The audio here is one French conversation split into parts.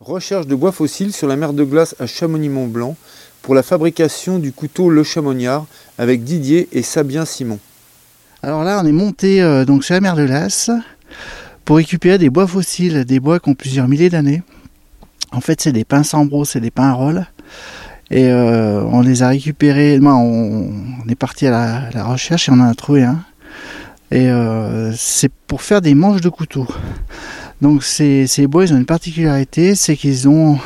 Recherche de bois fossiles sur la mer de glace à Chamonix-Mont-Blanc pour la fabrication du couteau Le Chamonniard avec Didier et Sabien Simon. Alors là, on est monté euh, donc sur la mer de glace pour récupérer des bois fossiles, des bois qui ont plusieurs milliers d'années. En fait, c'est des pins sambro, c'est des pins. Et euh, on les a récupérés. On, est parti à la, recherche et on en a trouvé un. Et euh, c'est pour faire des manches de couteau. Donc ces, bois, ils ont une particularité, c'est qu'ils ont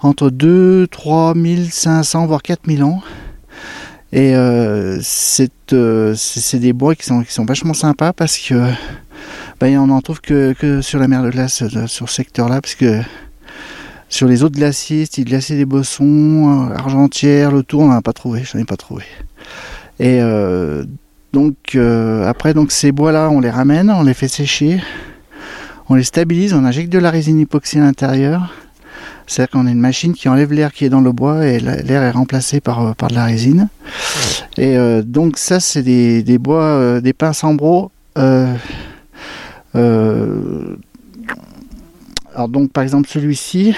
entre 2, 3 500, voire 4000 ans. Et euh, euh, c'est des bois qui sont, qui sont vachement sympas parce que ben, on n'en trouve que, que, sur la mer de glace, euh, sur ce secteur-là, parce que sur les autres glaciers, style glacier des Bossons, Argentière, le Tour, on n'en a pas trouvé, je n'en ai pas trouvé. Et donc après donc ces bois-là, on les ramène, on les fait sécher on les stabilise, on injecte de la résine époxy à l'intérieur. C'est-à-dire qu'on a une machine qui enlève l'air qui est dans le bois et l'air est remplacé par, euh, par de la résine. Et euh, donc ça, c'est des, bois, euh, des pins sambro. alors donc par exemple celui-ci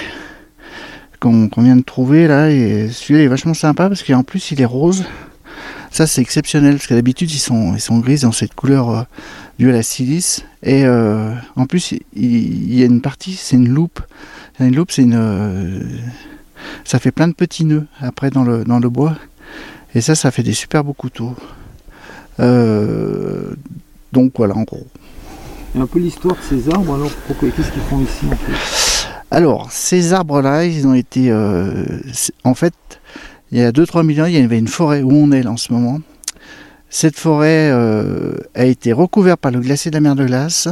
qu'on vient de trouver là, celui-là est vachement sympa parce qu'en plus il est rose. Ça c'est exceptionnel parce que d'habitude ils sont, ils sont gris, ils ont cette couleur dû à la silice. Et euh, en plus, il, y a une partie, c'est une loupe. Une loupe, c'est une, euh, ça fait plein de petits nœuds après dans le, dans le bois. Et ça, ça fait des super beaux couteaux. Euh, donc voilà, en gros. Et un peu l'histoire de ces arbres, alors pourquoi Qu'est-ce qu'ils font ici en fait? Alors, ces arbres-là, ils ont été. en fait, il y a 2-3 millions, il y avait une forêt où on est là en ce moment. Cette forêt euh, a été recouverte par le glacier de la mer de glace.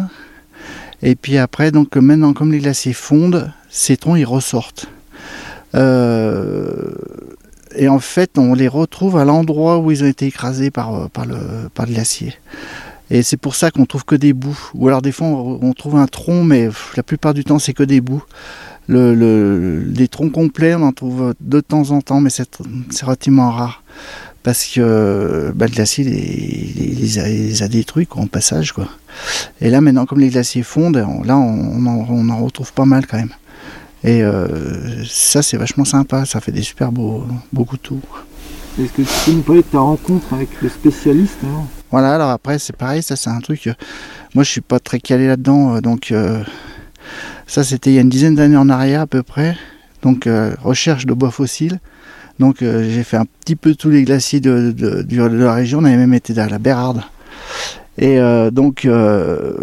Et puis après, donc maintenant, comme les glaciers fondent, ces troncs ils ressortent. Euh, et en fait, on les retrouve à l'endroit où ils ont été écrasés par, euh, par, le, par le glacier. Et c'est pour ça qu'on trouve que des bouts. Ou alors des fois, on trouve un tronc, mais la plupart du temps, c'est que des bouts. Le, les troncs complets, on en trouve de temps en temps, mais c'est relativement rare parce que bah, le glacier les, les, a, détruits en passage. Quoi. Et là maintenant comme les glaciers fondent, là on, en, retrouve pas mal quand même. Et euh, ça c'est vachement sympa, ça fait des super beaux, beaux couteaux. Est-ce que tu peux nous parler de ta rencontre avec le spécialiste Voilà, alors après c'est pareil, ça c'est un truc, euh, moi je suis pas très calé là-dedans, euh, donc ça c'était il y a une dizaine d'années en arrière à peu près, donc recherche de bois fossiles. Donc euh, j'ai fait un petit peu tous les glaciers de, la région. On avait même été dans la Bérarde. Et euh, donc euh,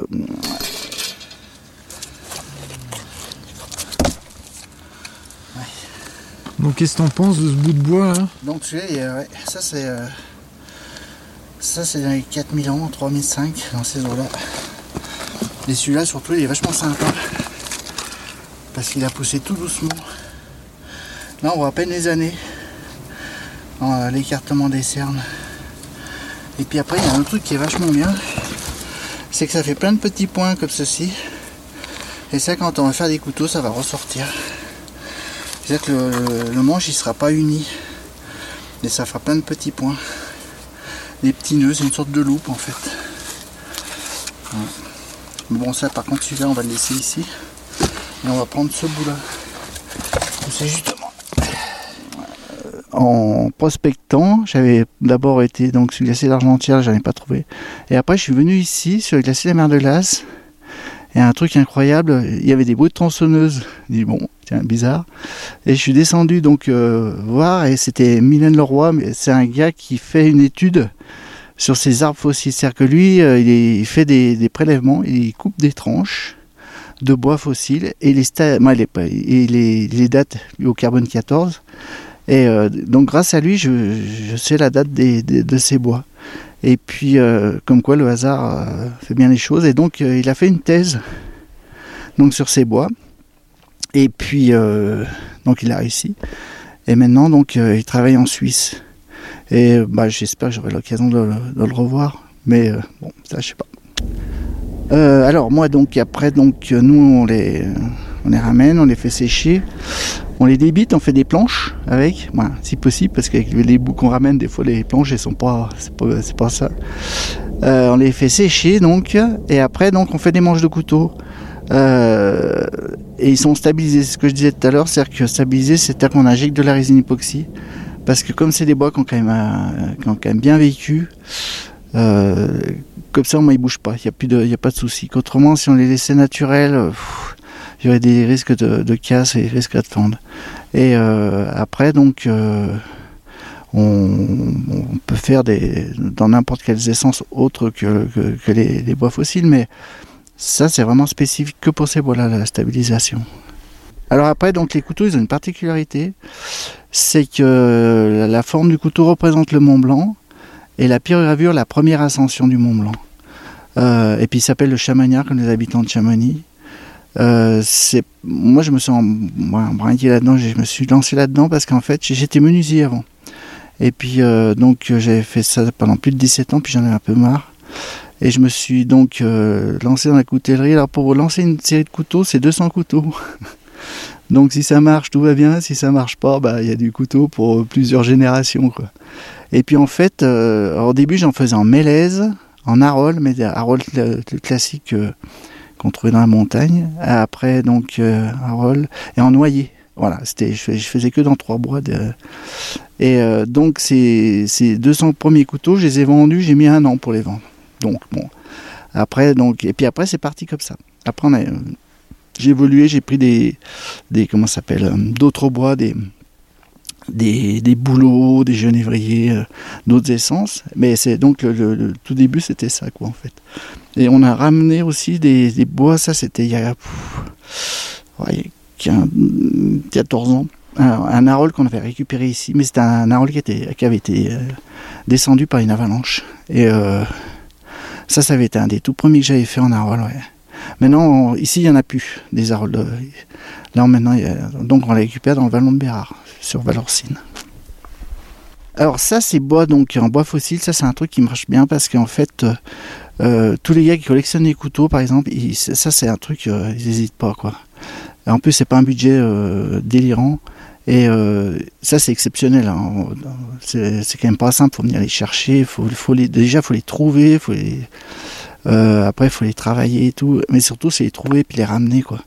Donc qu'est-ce que t'en penses de ce bout de bois là Donc celui-là, ça c'est ça c'est dans les 4000 ans, 3005 dans ces eaux-là. Et celui-là surtout il est vachement sympa parce qu'il a poussé tout doucement. Là on voit à peine les années. Euh, l'écartement des cernes. Et puis après, il y a un truc qui est vachement bien, c'est que ça fait plein de petits points comme ceci. Et ça, quand on va faire des couteaux, ça va ressortir. C'est-à-dire que le, manche, il sera pas uni. Et ça fera plein de petits points. Des petits nœuds, c'est une sorte de loupe en fait. Bon, ça, par contre, celui-là, on va le laisser ici. On va prendre ce bout-là. C'est juste en prospectant, j'avais d'abord été donc sur le glacier d'Argentière, ai pas trouvé. Et après, je suis venu ici sur le glacier de la mer de glace. Et un truc incroyable, il y avait des bruits de tronçonneuse. Je dis bon, tiens, bizarre. Et je suis descendu donc euh, voir, et c'était Mylène Leroy, c'est un gars qui fait une étude sur ces arbres fossiles. C'est-à-dire que lui, euh, il, fait des, prélèvements, il coupe des tranches de bois fossiles et les, dates au carbone 14 et euh, donc grâce à lui, je, sais la date de ces bois. Et puis, euh, comme quoi le hasard euh, fait bien les choses. Et donc, il a fait une thèse donc, sur ces bois. Et puis, donc, il a réussi. Et maintenant, donc, il travaille en Suisse. Et bah, j'espère que j'aurai l'occasion de, le revoir. Mais bon, ça, je sais pas. Alors, moi, donc, après, donc, nous, on les, on les ramène, on les fait sécher. On les débite, on fait des planches avec, si possible, parce qu'avec les bouts qu'on ramène, des fois les planches elles sont pas, c'est pas, ça. Euh, on les fait sécher donc, et après donc on fait des manches de couteau. Euh, Et ils sont stabilisés. Ce que je disais tout à l'heure, c'est que stabiliser, c'est-à-dire qu'on injecte de la résine époxy. Parce que comme c'est des bois qui ont quand même, euh, bien vécu, euh, comme ça, moi, ils bougent pas. Il n'y a, a pas de souci. Autrement, si on les laissait naturels, euh, il y aurait des risques de, casse et des risques de fendre. Et euh, après, donc, euh, on, peut faire des, dans n'importe quelles essences autres que, les, les bois fossiles, mais ça, c'est vraiment spécifique que pour ces bois-là, la stabilisation. Alors après, donc les couteaux, ils ont une particularité, c'est que la forme du couteau représente le Mont Blanc et la pyrogravure la première ascension du Mont Blanc. Euh, et puis il s'appelle le Chamonniard comme les habitants de Chamonix. Euh, moi je me sens moi, brinqué là-dedans, je me suis lancé là-dedans parce qu'en fait j'étais menuisier avant. Et puis euh, donc j'avais fait ça pendant plus de 17 ans, puis j'en ai un peu marre. Et je me suis donc lancé dans la coutellerie. Alors pour lancer une série de couteaux, c'est 200 couteaux. donc si ça marche, tout va bien. Si ça marche pas, bah il y a du couteau pour plusieurs générations quoi. Et puis en fait, euh, au début j'en faisais en mélèze, en arole, mais des arole le, classique euh, qu'on trouvait dans la montagne. Après donc euh, et en noyer. Voilà, c'était je, je faisais que dans trois bois. Et euh, donc ces, ces 200 premiers couteaux, je les ai vendus. J'ai mis un an pour les vendre. Donc bon, après donc et puis après c'est parti comme ça. Après on a, euh, j'ai évolué, j'ai pris des des comment s'appelle euh, d'autres bois, des des, des bouleaux, des genévriers, euh, d'autres essences. Mais c'est donc le, tout début, c'était ça, quoi, en fait. Et on a ramené aussi des, des bois, ça c'était il y a, pff, ouais, il y a 15, 14 ans. Un, arole qu'on avait récupéré ici, mais c'était un arole qui, avait été euh, descendu par une avalanche. Et ça, ça avait été un des tout premiers que j'avais fait en arole, ouais. Maintenant, ici, il n'y en a plus, des aroles. de- Là, maintenant, il a- donc on les récupère dans le vallon de Bérard, sur Valorcine. Alors ça, c'est bois donc en bois fossile. Ça, c'est un truc qui marche bien parce qu'en fait, euh, euh, tous les gars qui collectionnent les couteaux, par exemple, ça, c'est un truc, euh, ils n'hésitent pas, quoi. En plus, c'est pas un budget délirant. Et ça, c'est exceptionnel. hein. C'est quand même pas simple. Faut venir les chercher. Faut, faut les, déjà, faut les trouver. Faut les, euh, après, il faut les travailler et tout. Mais surtout, c'est les trouver puis les ramener, quoi.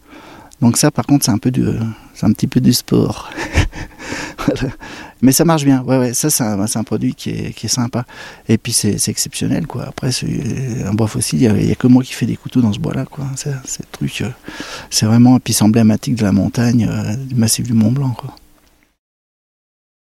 Donc ça, par contre, c'est un peu du, c'est un petit peu du sport. Mais ça marche bien. Ouais, ouais. Ça, c'est un, produit qui est, qui est sympa. Et puis, c'est c'est exceptionnel, quoi. Après, c'est un bois fossile. Il y a- que moi qui fais des couteaux dans ce bois-là, quoi. C'est truc. euh, c'est vraiment, et puis emblématique de la montagne, euh, du massif du Mont Blanc, quoi.